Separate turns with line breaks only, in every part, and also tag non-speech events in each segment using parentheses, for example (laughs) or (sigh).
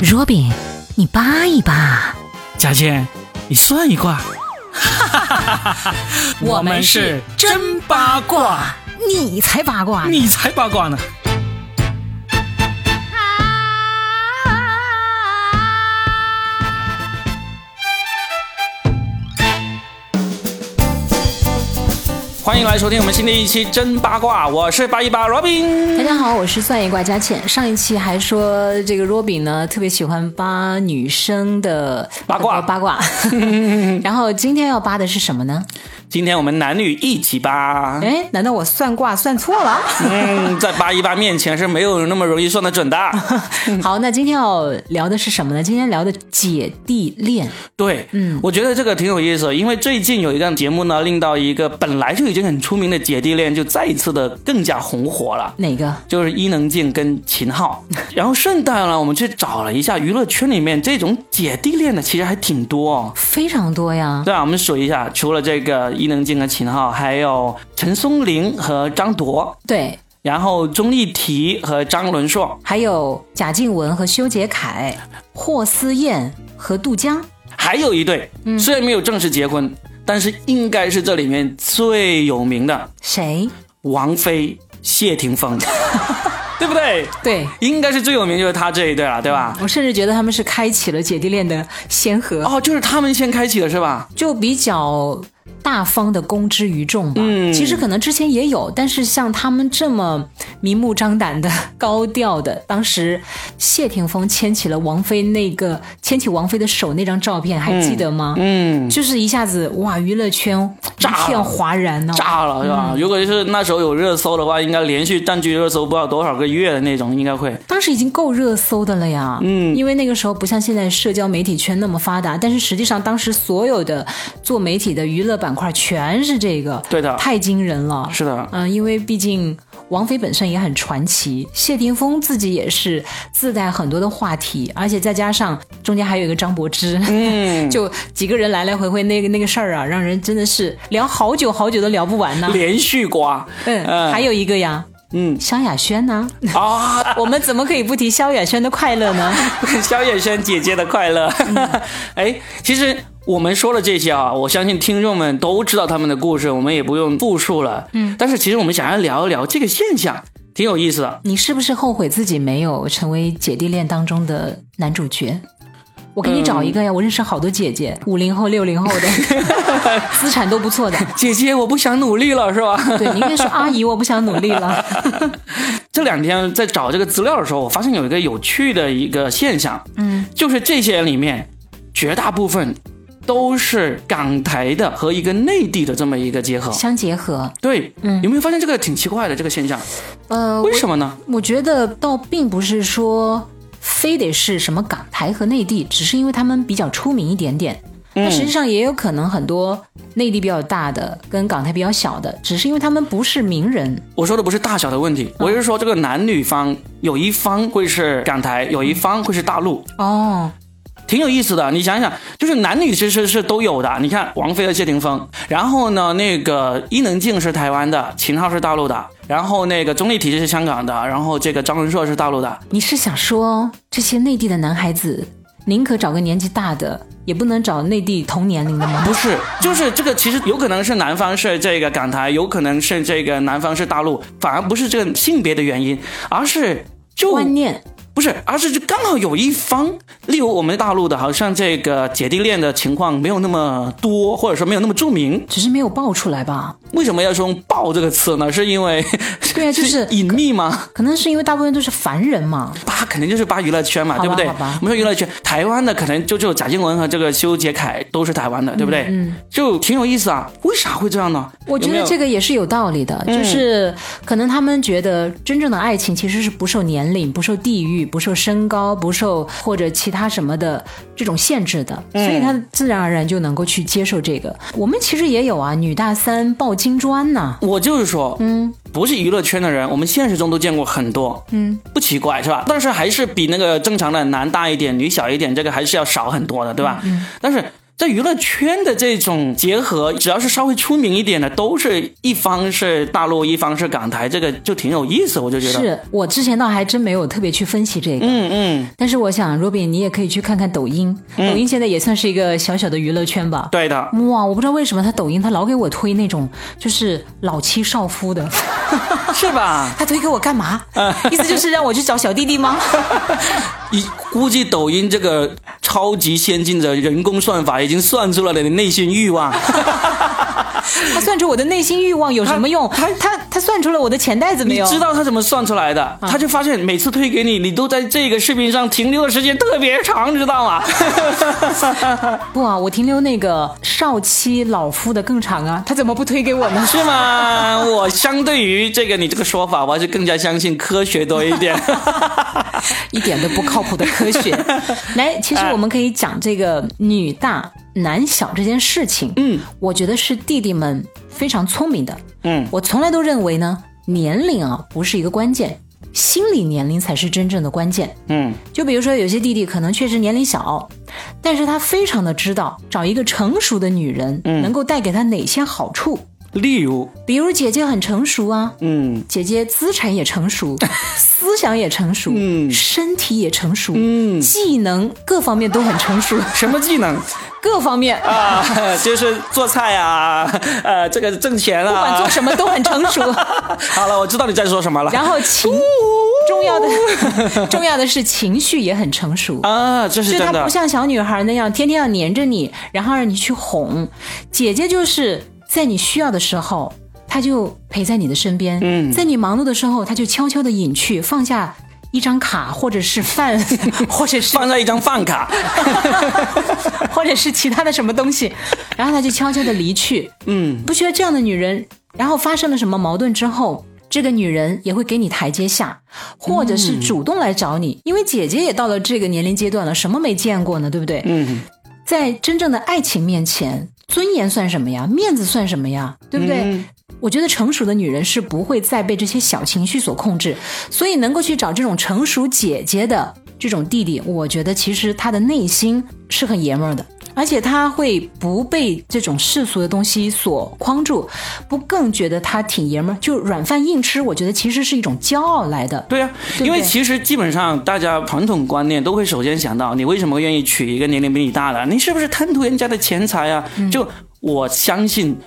若饼，你扒一扒。
佳倩，你算一卦。
哈哈哈我们是真八卦，你才八卦，
你才八卦呢。欢迎来收听我们新的一期真八卦，我是八一八 Robin。
大家好，我是算一卦佳倩。上一期还说这个 Robin 呢特别喜欢扒女生的
八卦
八卦，(laughs) 然后今天要扒的是什么呢？
今天我们男女一起扒。
哎，难道我算卦算错了？
嗯，在八一八面前是没有那么容易算得准的。(laughs)
好，那今天要聊的是什么呢？今天聊的姐弟恋。
对，嗯，我觉得这个挺有意思，因为最近有一档节目呢，令到一个本来就已经很出名的姐弟恋，就再一次的更加红火了。
哪个？
就是伊能静跟秦昊。(laughs) 然后顺带呢，我们去找了一下娱乐圈里面这种姐弟恋的，其实还挺多哦，
非常多呀。
对啊，我们数一下，除了这个伊能静和秦昊，还有陈松伶和张铎。
对。
然后钟丽缇和张伦硕，
还有贾静雯和修杰楷，霍思燕和杜江。
还有一对，虽然没有正式结婚，但是应该是这里面最有名的。
谁？
王菲、谢霆锋，(laughs) 对不对？
对，
应该是最有名就是他这一对了，对吧？
我甚至觉得他们是开启了姐弟恋的先河。
哦，就是他们先开启的是吧？
就比较。大方的公之于众吧，嗯，其实可能之前也有，但是像他们这么明目张胆的高调的，当时谢霆锋牵起了王菲那个牵起王菲的手那张照片，还记得吗？嗯，就是一下子哇，娱乐圈一片哗然呢，
炸了是吧？如果是那时候有热搜的话，应该连续占据热搜不知道多少个月的那种，应该会。
当时已经够热搜的了呀，嗯，因为那个时候不像现在社交媒体圈那么发达，但是实际上当时所有的做媒体的娱乐板块全是这个，
对的，
太惊人了。
是的，
嗯，因为毕竟王菲本身也很传奇，谢霆锋自己也是自带很多的话题，而且再加上中间还有一个张柏芝，嗯，(laughs) 就几个人来来回回那个那个事儿啊，让人真的是聊好久好久都聊不完呢。
连续瓜，(laughs)
嗯，还有一个呀。嗯，萧亚轩呢？啊，(laughs) 我们怎么可以不提萧亚轩的快乐呢？
萧亚轩姐姐的快乐。哎，其实我们说了这些啊，我相信听众们都知道他们的故事，我们也不用复述了。嗯，但是其实我们想要聊一聊这个现象，挺有意思的。
你是不是后悔自己没有成为姐弟恋当中的男主角？我给你找一个呀！我认识好多姐姐，五零后、六零后的，(laughs) 资产都不错的。
姐姐，我不想努力了，是吧？
对，你应该说阿姨，我不想努力了。(laughs)
这两天在找这个资料的时候，我发现有一个有趣的一个现象，嗯，就是这些人里面，绝大部分都是港台的和一个内地的这么一个结合，
相结合。
对，嗯，有没有发现这个挺奇怪的这个现象？呃，为什么呢？
我觉得倒并不是说。非得是什么港台和内地，只是因为他们比较出名一点点。那实际上也有可能很多内地比较大的跟港台比较小的，只是因为他们不是名人。
我说的不是大小的问题，我是说这个男女方有一方会是港台，有一方会是大陆。哦。挺有意思的，你想想，就是男女其实是都有的。你看王菲和谢霆锋，然后呢，那个伊能静是台湾的，秦昊是大陆的，然后那个钟丽缇是香港的，然后这个张伦硕是大陆的。
你是想说这些内地的男孩子，宁可找个年纪大的，也不能找内地同年龄的吗？
不是，就是这个其实有可能是南方是这个港台，有可能是这个南方是大陆，反而不是这个性别的原因，而是就
观念。
不是，而是就刚好有一方，例如我们大陆的，好像这个姐弟恋的情况没有那么多，或者说没有那么著名，
只是没有爆出来吧？
为什么要说“爆”这个词呢？是因为 (laughs)
对啊，就是
隐秘吗？
可能是因为大部分都是凡人嘛。
扒肯定就是扒娱乐圈嘛，对不对？我们说娱乐圈，台湾的可能就只有贾静雯和这个修杰楷都是台湾的，对不对？嗯，就挺有意思啊。为啥会这样呢？
我觉得这个也是有道理的，就是可能他们觉得真正的爱情其实是不受年龄、不受地域。不受身高、不受或者其他什么的这种限制的，所以他自然而然就能够去接受这个。我们其实也有啊，女大三抱金砖呐。
我就是说，嗯，不是娱乐圈的人，我们现实中都见过很多，嗯，不奇怪是吧？但是还是比那个正常的男大一点、女小一点，这个还是要少很多的，对吧？嗯。但是在娱乐圈的这种结合，只要是稍微出名一点的，都是一方是大陆，一方是港台，这个就挺有意思，我就觉得。
是我之前倒还真没有特别去分析这个，
嗯嗯。
但是我想，Robin，你也可以去看看抖音，抖音现在也算是一个小小的娱乐圈吧。
对的。
哇，我不知道为什么他抖音他老给我推那种就是老妻少夫的，(laughs)
是吧？
他推给我干嘛？(laughs) 意思就是让我去找小弟弟吗？(laughs)
你估计抖音这个超级先进的人工算法已经算出了你的内心欲望。(laughs)
他算出我的内心欲望有什么用？他他他算出了我的钱袋子没有？
你知道他怎么算出来的？他就发现每次推给你，你都在这个视频上停留的时间特别长，知道吗？(laughs) (laughs)
不啊，我停留那个少妻老夫的更长啊，他怎么不推给我呢？
是吗？我相对于这个你这个说法，我还是更加相信科学多一点，
一点都不靠谱的科学。来，其实我们可以讲这个女大。男小这件事情，
嗯，
我觉得是弟弟们非常聪明的，
嗯，
我从来都认为呢，年龄啊不是一个关键，心理年龄才是真正的关键，
嗯，
就比如说有些弟弟可能确实年龄小，但是他非常的知道找一个成熟的女人，能够带给他哪些好处。
例如，
比如姐姐很成熟啊，
嗯，
姐姐资产也成熟，(laughs) 思想也成熟，
嗯，
身体也成熟，
嗯，
技能各方面都很成熟。(laughs)
什么技能？
各方面
啊，(laughs) 就是做菜啊，呃，这个挣钱啊，
不管做什么都很成熟。
好了，我知道你在说什么了。
然后情，重要的重要的是情绪也很成熟
啊，这是真的。
她不像小女孩那样天天要黏着你，然后让你去哄。姐姐就是。在你需要的时候，他就陪在你的身边；
嗯，
在你忙碌的时候，他就悄悄的隐去，放下一张卡，或者是饭，(laughs) 或者是
放在一张饭卡，(laughs)
或者是其他的什么东西，然后他就悄悄的离去。
嗯，
不需要这样的女人。然后发生了什么矛盾之后，这个女人也会给你台阶下，或者是主动来找你，因为姐姐也到了这个年龄阶段了，什么没见过呢？对不对？
嗯，
在真正的爱情面前。尊严算什么呀？面子算什么呀？对不对？我觉得成熟的女人是不会再被这些小情绪所控制，所以能够去找这种成熟姐姐的这种弟弟，我觉得其实他的内心是很爷们儿的，而且他会不被这种世俗的东西所框住，不更觉得他挺爷们儿，就软饭硬吃。我觉得其实是一种骄傲来的。
对啊，因为其实基本上大家传统观念都会首先想到，你为什么愿意娶一个年龄比你大的？你是不是贪图人家的钱财啊？就我相信，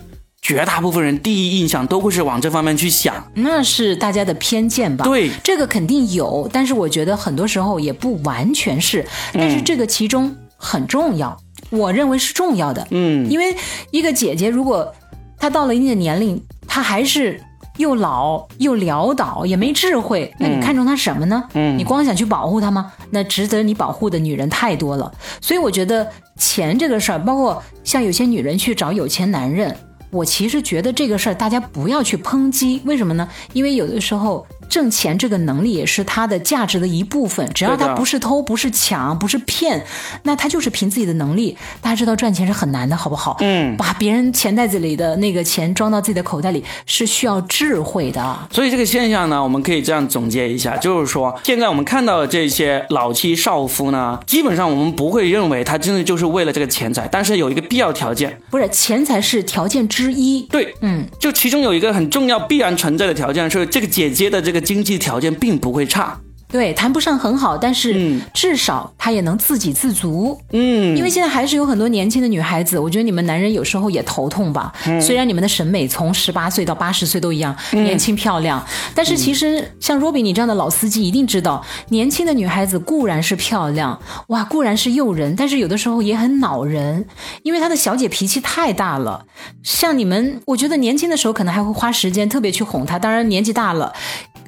绝大部分人第一印象都会是往这方面去想，
那是大家的偏见吧？
对，
这个肯定有，但是我觉得很多时候也不完全是，但是这个其中很重要，我认为是重要的。
嗯，
因为一个姐姐如果她到了一定的年龄，她还是又老又潦倒，也没智慧，那你看中她什么呢？
嗯，
你光想去保护她吗？那值得你保护的女人太多了，所以我觉得。钱这个事儿，包括像有些女人去找有钱男人，我其实觉得这个事儿大家不要去抨击，为什么呢？因为有的时候。挣钱这个能力也是他的价值的一部分。只要他不是偷、不是抢、不是骗，那他就是凭自己的能力。大家知道赚钱是很难的，好不好？
嗯，
把别人钱袋子里的那个钱装到自己的口袋里是需要智慧的。
所以这个现象呢，我们可以这样总结一下，就是说，现在我们看到的这些老妻少夫呢，基本上我们不会认为他真的就是为了这个钱财，但是有一个必要条件，
不是钱财是条件之一。
对，
嗯，
就其中有一个很重要、必然存在的条件是这个姐姐的这个。经济条件并不会差，
对，谈不上很好，但是至少她也能自给自足。
嗯，
因为现在还是有很多年轻的女孩子，我觉得你们男人有时候也头痛吧。虽然你们的审美从十八岁到八十岁都一样，年轻漂亮，但是其实像若比你这样的老司机一定知道，年轻的女孩子固然是漂亮，哇，固然是诱人，但是有的时候也很恼人，因为她的小姐脾气太大了。像你们，我觉得年轻的时候可能还会花时间特别去哄她，当然年纪大了。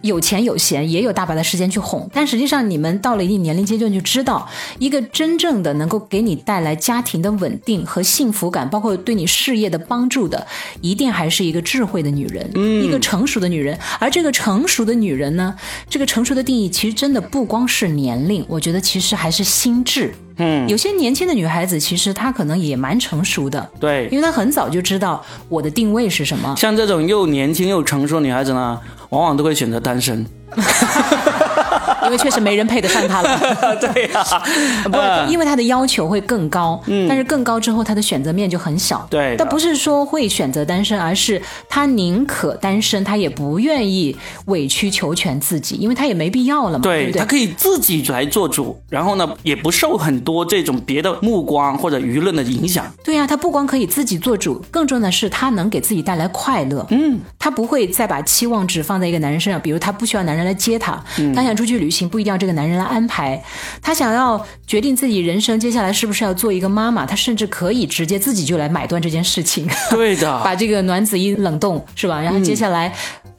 有钱有闲，也有大把的时间去哄，但实际上你们到了一定年龄阶段，就知道一个真正的能够给你带来家庭的稳定和幸福感，包括对你事业的帮助的，一定还是一个智慧的女人，
嗯，
一个成熟的女人。而这个成熟的女人呢，这个成熟的定义其实真的不光是年龄，我觉得其实还是心智。
嗯，
有些年轻的女孩子其实她可能也蛮成熟的，
对，
因为她很早就知道我的定位是什么。
像这种又年轻又成熟的女孩子呢？往往都会选择单身。(laughs)
因为确实没人配得上他了。(laughs)
对呀，(laughs)
不，因为他的要求会更高，但是更高之后他的选择面就很小。
对，
但不是说会选择单身，而是他宁可单身，他也不愿意委曲求全自己，因为他也没必要了嘛。对，
他可以自己来做主，然后呢，也不受很多这种别的目光或者舆论的影响。
对呀，他不光可以自己做主，更重要的是他能给自己带来快乐。嗯，他不会再把期望值放在一个男人身上，比如他不需要男人来接他，他想出去旅行不一定要这个男人来安排，他想要决定自己人生接下来是不是要做一个妈妈，他甚至可以直接自己就来买断这件事情。
对的，(laughs)
把这个卵子一冷冻是吧？然后接下来。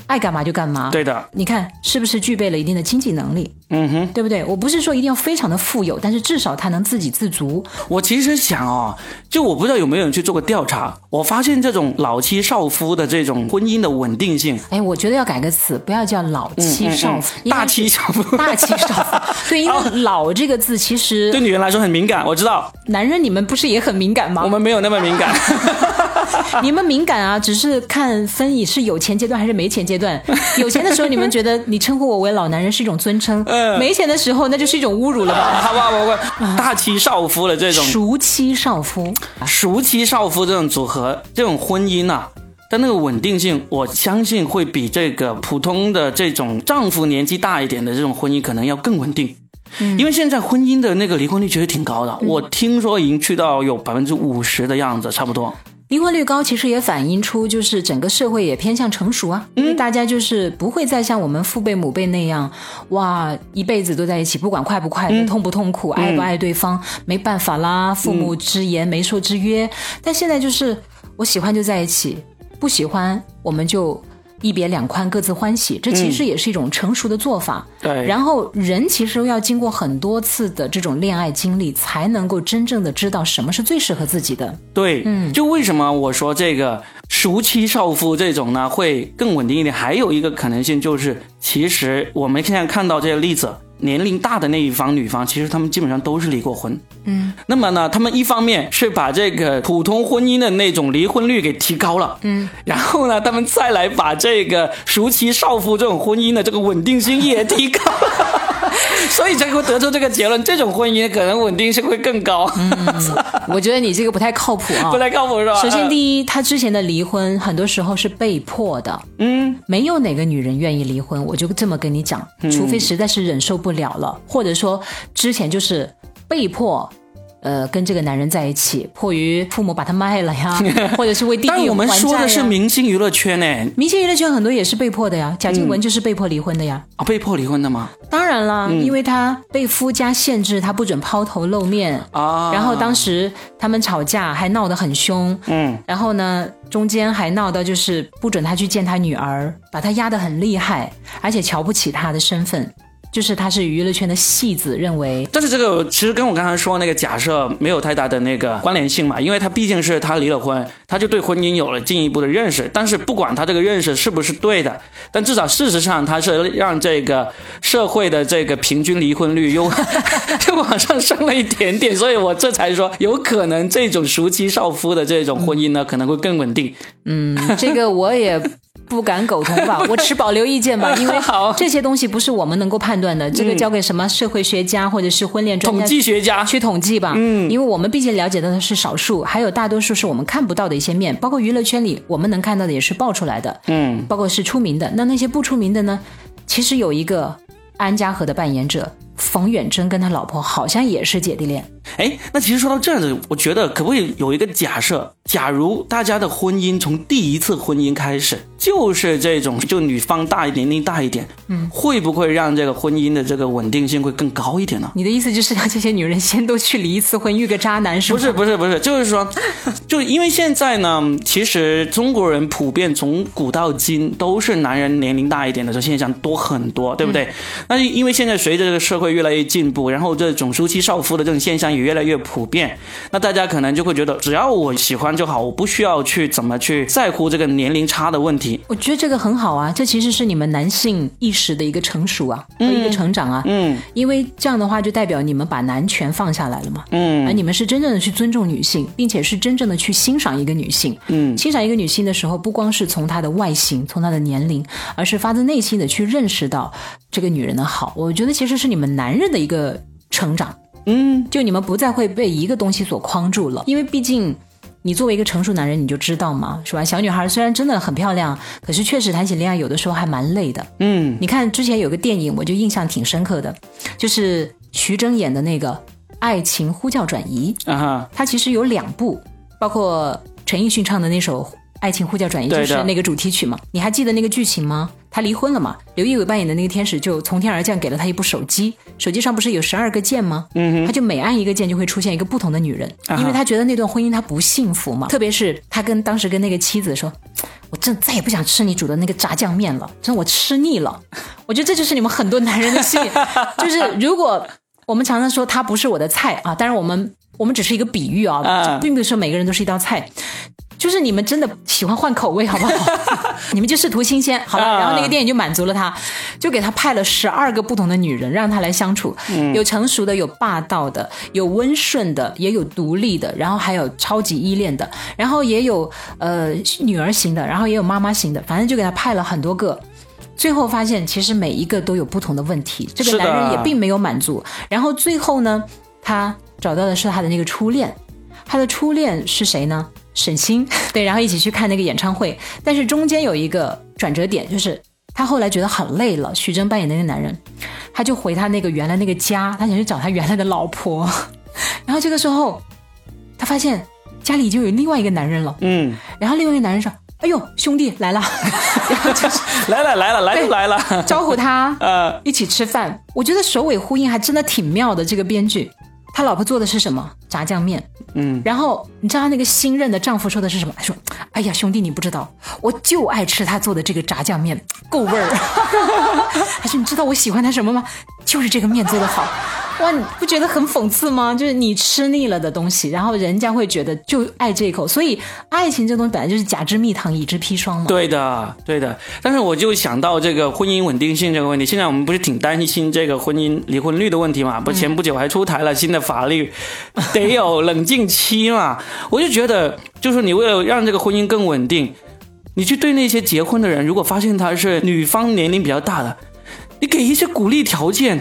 爱干嘛就干嘛，
对的。
你看是不是具备了一定的经济能力？嗯哼，对不对？我不是说一定要非常的富有，但是至少他能自给自足。
我其实想哦，就我不知道有没有人去做过调查，我发现这种老妻少夫的这种婚姻的稳定性，
哎，我觉得要改个词，不要叫老妻少夫，
大妻少夫，(laughs)
大妻少夫。(laughs) 对，因为老这个字其实
对女人来说很敏感，我知道。
男人你们不是也很敏感吗？
我们没有那么敏感。(laughs)
你们敏感啊，只是看分你是有钱阶段还是没钱阶段。(laughs) 有钱的时候，你们觉得你称呼我为老男人是一种尊称；没钱的时候，那就是一种侮辱了吧？(laughs)
好吧，我我大妻少夫的这种。
熟妻少夫，
熟妻少夫这种组合，这种婚姻呐，但那个稳定性，我相信会比这个普通的这种丈夫年纪大一点的这种婚姻可能要更稳定。嗯，因为现在婚姻的那个离婚率其实挺高的，我听说已经去到有百分之五十的样子，差不多。
离婚率高，其实也反映出就是整个社会也偏向成熟啊，因为大家就是不会再像我们父辈母辈那样，哇，一辈子都在一起，不管快不快乐、痛不痛苦、爱不爱对方，没办法啦，父母之言、媒妁之约。但现在就是我喜欢就在一起，不喜欢我们就。一别两宽，各自欢喜，这其实也是一种成熟的做法。
对，
然后人其实要经过很多次的这种恋爱经历，才能够真正的知道什么是最适合自己的。
对，嗯，就为什么我说这个熟妻少夫这种呢会更稳定一点？还有一个可能性就是，其实我们现在看到这些例子。年龄大的那一方女方，其实他们基本上都是离过婚。嗯，那么呢，他们一方面是把这个普通婚姻的那种离婚率给提高了，嗯，然后呢，他们再来把这个熟妻少夫这种婚姻的这个稳定性也提高。(laughs) 所以才会得出这个结论，这种婚姻可能稳定性会更高。嗯，
我觉得你这个不太靠谱啊，(laughs)
不太靠谱是吧？
首先，第一，他之前的离婚很多时候是被迫的。嗯，没有哪个女人愿意离婚，我就这么跟你讲，除非实在是忍受不了了，或者说之前就是被迫。呃，跟这个男人在一起，迫于父母把他卖了呀，(laughs) 或者是为弟弟还债
但我们说的是明星娱乐圈呢，
明星娱乐圈很多也是被迫的呀。贾静雯就是被迫离婚的呀。
啊，被迫离婚的吗？
当然了，因为她被夫家限制，她不准抛头露面啊。然后当时他们吵架还闹得很凶，嗯。然后呢，中间还闹到就是不准她去见她女儿，把她压得很厉害，而且瞧不起她的身份。就是他是娱乐圈的戏子，认为，
但是这个其实跟我刚才说那个假设没有太大的那个关联性嘛，因为他毕竟是他离了婚，他就对婚姻有了进一步的认识。但是不管他这个认识是不是对的，但至少事实上他是让这个社会的这个平均离婚率又 (laughs) 又往上升了一点点，所以我这才说有可能这种熟妻少夫的这种婚姻呢可能会更稳定。
嗯，这个我也。不敢苟同吧，(laughs) 我持保留意见吧，(laughs) 因为这些东西不是我们能够判断的，这个交给什么社会学家或者是婚恋专
家、统计学家
去统计吧。嗯，因为我们毕竟了解到的是少数，还有大多数是我们看不到的一些面，包括娱乐圈里我们能看到的也是爆出来的。嗯，包括是出名的，那那些不出名的呢？其实有一个安家和的扮演者。冯远征跟他老婆好像也是姐弟恋。
哎，那其实说到这样子，我觉得可不可以有一个假设？假如大家的婚姻从第一次婚姻开始就是这种，就女方大一点，年龄大一点，嗯，会不会让这个婚姻的这个稳定性会更高一点呢？
你的意思就是让这些女人先都去离一次婚，遇个渣男是
吗？不是不是不是，就是说，(laughs) 就因为现在呢，其实中国人普遍从古到今都是男人年龄大一点的这现象多很多，对不对？那因为现在随着这个社会。越来越进步，然后这种夫妻少夫的这种现象也越来越普遍。那大家可能就会觉得，只要我喜欢就好，我不需要去怎么去在乎这个年龄差的问题。
我觉得这个很好啊，这其实是你们男性意识的一个成熟啊，和一个成长啊。嗯，因为这样的话就代表你们把男权放下来了嘛。嗯，而你们是真正的去尊重女性，并且是真正的去欣赏一个女性。嗯，欣赏一个女性的时候，不光是从她的外形，从她的年龄，而是发自内心的去认识到这个女人的好。我觉得其实是你们男人的一个成长。嗯，就你们不再会被一个东西所框住了，因为毕竟你作为一个成熟男人，你就知道嘛，是吧？小女孩虽然真的很漂亮，可是确实谈起恋爱有的时候还蛮累的。嗯，你看之前有个电影，我就印象挺深刻的，就是徐峥演的那个《爱情呼叫转移》啊，它其实有两部，包括陈奕迅唱的那首。爱情呼叫转移就是那个主题曲嘛？你还记得那个剧情吗？他离婚了嘛？刘仪伟扮演的那个天使就从天而降，给了他一部手机，手机上不是有十二个键吗？嗯，他就每按一个键就会出现一个不同的女人，因为他觉得那段婚姻他不幸福嘛。特别是他跟当时跟那个妻子说：“我真再也不想吃你煮的那个炸酱面了，真我吃腻了。”我觉得这就是你们很多男人的心，就是如果我们常常说他不是我的菜啊，当然我们我们只是一个比喻啊，并不是说每个人都是一道菜。就是你们真的喜欢换口味，好不好？(laughs) 你们就试图新鲜，好了。然后那个电影就满足了他，就给他派了十二个不同的女人让他来相处，有成熟的，有霸道的，有温顺的，也有独立的，然后还有超级依恋的，然后也有呃女儿型的，然后也有妈妈型的，反正就给他派了很多个。最后发现，其实每一个都有不同的问题，这个男人也并没有满足。然后最后呢，他找到的是他的那个初恋，他的初恋是谁呢？沈星 (laughs) 对，然后一起去看那个演唱会，但是中间有一个转折点，就是他后来觉得很累了。徐峥扮演的那个男人，他就回他那个原来那个家，他想去找他原来的老婆。(laughs) 然后这个时候，他发现家里已经有另外一个男人了。嗯，然后另外一个男人说：“哎呦，兄弟来了。(laughs) ”然后就是
来了来了来就来了，
招呼他呃一起吃饭。我觉得首尾呼应还真的挺妙的，这个编剧。他老婆做的是什么炸酱面？嗯，然后你知道他那个新任的丈夫说的是什么？他说：“哎呀，兄弟，你不知道，我就爱吃他做的这个炸酱面，够味儿。(laughs) ”他说：“你知道我喜欢他什么吗？就是这个面做的好。”哇，你不觉得很讽刺吗？就是你吃腻了的东西，然后人家会觉得就爱这一口。所以爱情这东西本来就是甲之蜜糖，乙之砒霜嘛。
对的，对的。但是我就想到这个婚姻稳定性这个问题，现在我们不是挺担心这个婚姻离婚率的问题嘛？不，前不久还出台了新的法律，得有冷静期嘛。(laughs) 我就觉得，就是你为了让这个婚姻更稳定，你去对那些结婚的人，如果发现他是女方年龄比较大的，你给一些鼓励条件。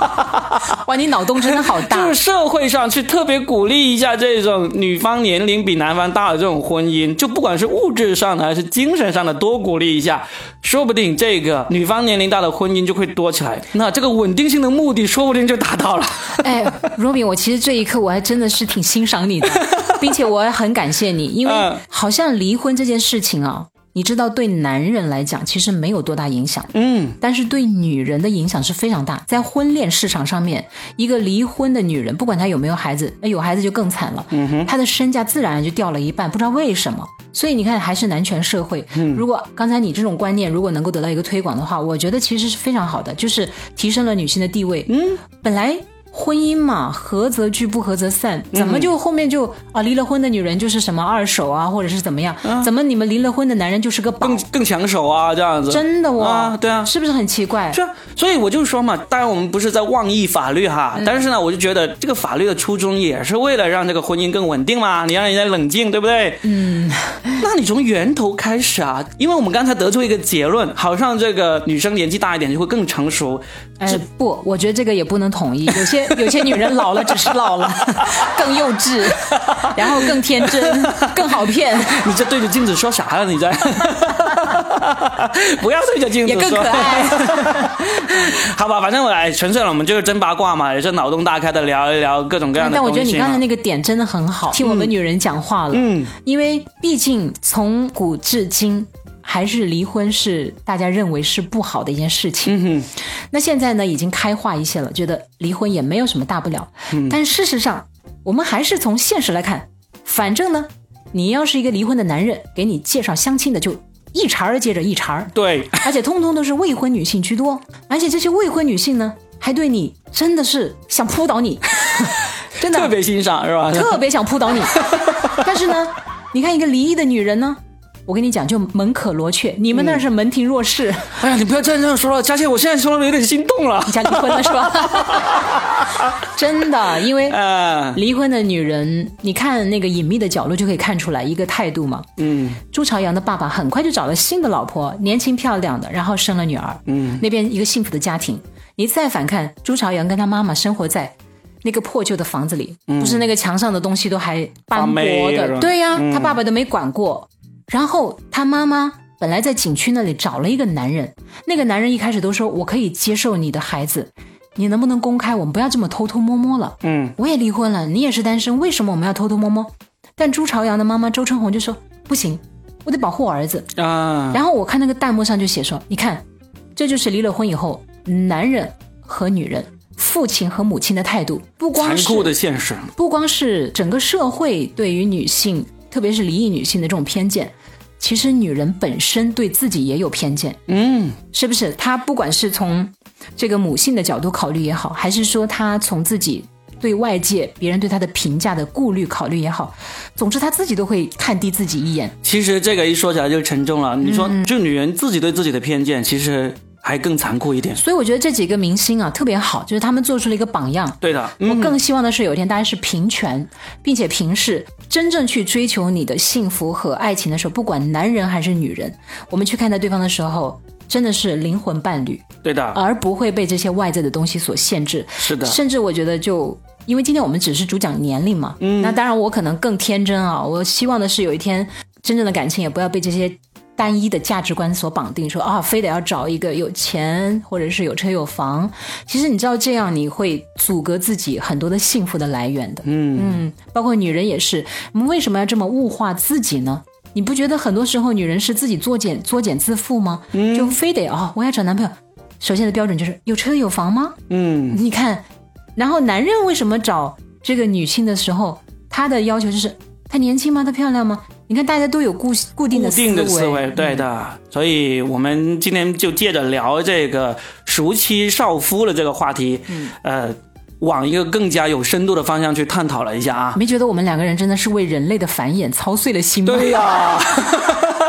(laughs)
哇，你脑洞真的好大！
就是社会上去特别鼓励一下这种女方年龄比男方大的这种婚姻，就不管是物质上的还是精神上的，多鼓励一下，说不定这个女方年龄大的婚姻就会多起来，那这个稳定性的目的说不定就达到了。
哎，若敏，我其实这一刻我还真的是挺欣赏你的，(laughs) 并且我也很感谢你，因为好像离婚这件事情啊。你知道，对男人来讲其实没有多大影响，嗯，但是对女人的影响是非常大。在婚恋市场上面，一个离婚的女人，不管她有没有孩子，那有孩子就更惨了，嗯哼，她的身价自然就掉了一半，不知道为什么。所以你看，还是男权社会。如果刚才你这种观念如果能够得到一个推广的话，我觉得其实是非常好的，就是提升了女性的地位。嗯，本来。婚姻嘛，合则聚，不合则散。怎么就后面就啊，离了婚的女人就是什么二手啊，或者是怎么样？怎么你们离了婚的男人就是个
更更抢手啊？这样子
真的
哇？对啊，
是不是很奇怪？
是啊，所以我就说嘛，当然我们不是在妄议法律哈，但是呢，我就觉得这个法律的初衷也是为了让这个婚姻更稳定嘛，你让人家冷静，对不对？嗯，那你从源头开始啊，因为我们刚才得出一个结论，好像这个女生年纪大一点就会更成熟。
哎，不，我觉得这个也不能统一，有些。(laughs) 有些女人老了，只是老了，(laughs) 更幼稚，(laughs) 然后更天真，更好骗。
你这对着镜子说啥呀？你在？(laughs) 不要对着镜子说。
也更可爱。(laughs)
好吧，反正我哎，纯粹了，我们就是真八卦嘛，也是脑洞大开的聊一聊各种各样的。
但我觉得你刚才那个点真的很好，听我们女人讲话了。嗯，因为毕竟从古至今。还是离婚是大家认为是不好的一件事情。嗯那现在呢，已经开化一些了，觉得离婚也没有什么大不了。嗯但事实上，我们还是从现实来看，反正呢，你要是一个离婚的男人，给你介绍相亲的就一茬儿接着一茬儿。
对，(laughs)
而且通通都是未婚女性居多，而且这些未婚女性呢，还对你真的是想扑倒你。(laughs) 真的
特别欣赏是吧？
特别想扑倒你。(laughs) 但是呢，你看一个离异的女人呢。我跟你讲，就门可罗雀，你们那是门庭若市。
哎呀，你不要再这样说了，佳倩，我现在说的有点心动了。
你家离婚了是吧？(laughs) 真的，因为离婚的女人，你看那个隐秘的角落就可以看出来一个态度嘛。嗯，朱朝阳的爸爸很快就找了新的老婆，年轻漂亮的，然后生了女儿。嗯，那边一个幸福的家庭。你再反看朱朝阳跟他妈妈生活在那个破旧的房子里，不是那个墙上的东西都还斑驳的，对呀，他爸爸都没管过。然后他妈妈本来在景区那里找了一个男人，那个男人一开始都说我可以接受你的孩子，你能不能公开？我们不要这么偷偷摸摸了。嗯，我也离婚了，你也是单身，为什么我们要偷偷摸摸？但朱朝阳的妈妈周春红就说不行，我得保护我儿子啊。然后我看那个弹幕上就写说，你看，这就是离了婚以后男人和女人、父亲和母亲的态度，不光
残酷的现实，
不光是整个社会对于女性，特别是离异女性的这种偏见。其实女人本身对自己也有偏见，嗯，是不是？她不管是从这个母性的角度考虑也好，还是说她从自己对外界别人对她的评价的顾虑考虑也好，总之她自己都会看低自己一眼。
其实这个一说起来就沉重了。你说，就女人自己对自己的偏见，其实。还更残酷一点，
所以我觉得这几个明星啊特别好，就是他们做出了一个榜样。
对的，
我更希望的是有一天大家是平权，并且平视，真正去追求你的幸福和爱情的时候，不管男人还是女人，我们去看待对方的时候，真的是灵魂伴侣。
对的，
而不会被这些外在的东西所限制。
是的，
甚至我觉得就因为今天我们只是主讲年龄嘛，嗯，那当然我可能更天真啊，我希望的是有一天真正的感情也不要被这些。单一的价值观所绑定，说啊，非得要找一个有钱或者是有车有房。其实你知道，这样你会阻隔自己很多的幸福的来源的。嗯嗯，包括女人也是，我们为什么要这么物化自己呢？你不觉得很多时候女人是自己作茧作茧自缚吗？就非得啊，我要找男朋友，首先的标准就是有车有房吗？嗯，你看，然后男人为什么找这个女性的时候，他的要求就是她年轻吗？她漂亮吗？你看，大家都有固固定的
固定的思维，对的。所以，我们今天就借着聊这个熟妻少夫的这个话题，呃，往一个更加有深度的方向去探讨了一下啊。
没觉得我们两个人真的是为人类的繁衍操碎了心吗？
对呀。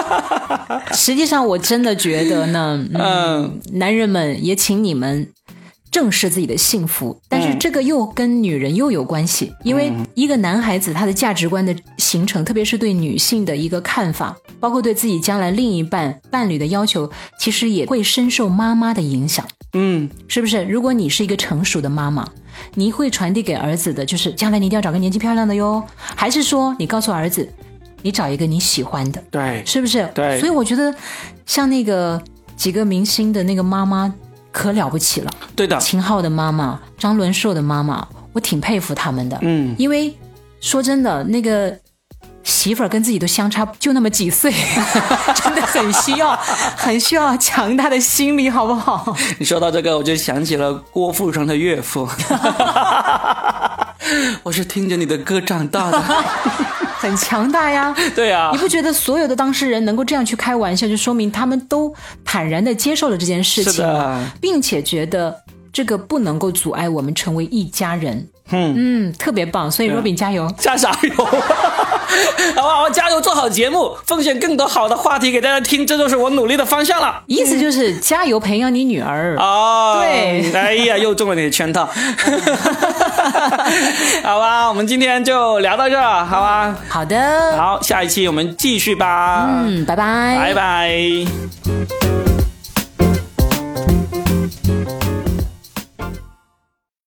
(laughs)
实际上，我真的觉得呢，嗯，男人们也请你们。正视自己的幸福，但是这个又跟女人又有关系，因为一个男孩子他的价值观的形成，特别是对女性的一个看法，包括对自己将来另一半伴侣的要求，其实也会深受妈妈的影响。嗯，是不是？如果你是一个成熟的妈妈，你会传递给儿子的就是将来你一定要找个年纪漂亮的哟，还是说你告诉儿子，你找一个你喜欢的？
对，
是不是？
对。
所以我觉得，像那个几个明星的那个妈妈。可了不起了，
对的，
秦昊的妈妈，张伦硕的妈妈，我挺佩服他们的。嗯，因为说真的，那个媳妇儿跟自己都相差就那么几岁，(laughs) 真的很需要，(laughs) 很需要强大的心理，好不好？
你说到这个，我就想起了郭富城的岳父，(laughs) 我是听着你的歌长大的。
很强大呀，(laughs)
对呀，
你不觉得所有的当事人能够这样去开玩笑，就说明他们都坦然的接受了这件事情，并且觉得这个不能够阻碍我们成为一家人。嗯嗯，特别棒，所以若饼加油，
加啥油？好不好？加油，(laughs) 做好节目，奉献更多好的话题给大家听，这就是我努力的方向了。
意思就是加油培养你女儿哦。对，
哎呀，又中了你的圈套。(laughs) 好吧，我们今天就聊到这儿，好吧？
好的，
好，下一期我们继续吧。
嗯，拜拜，
拜拜。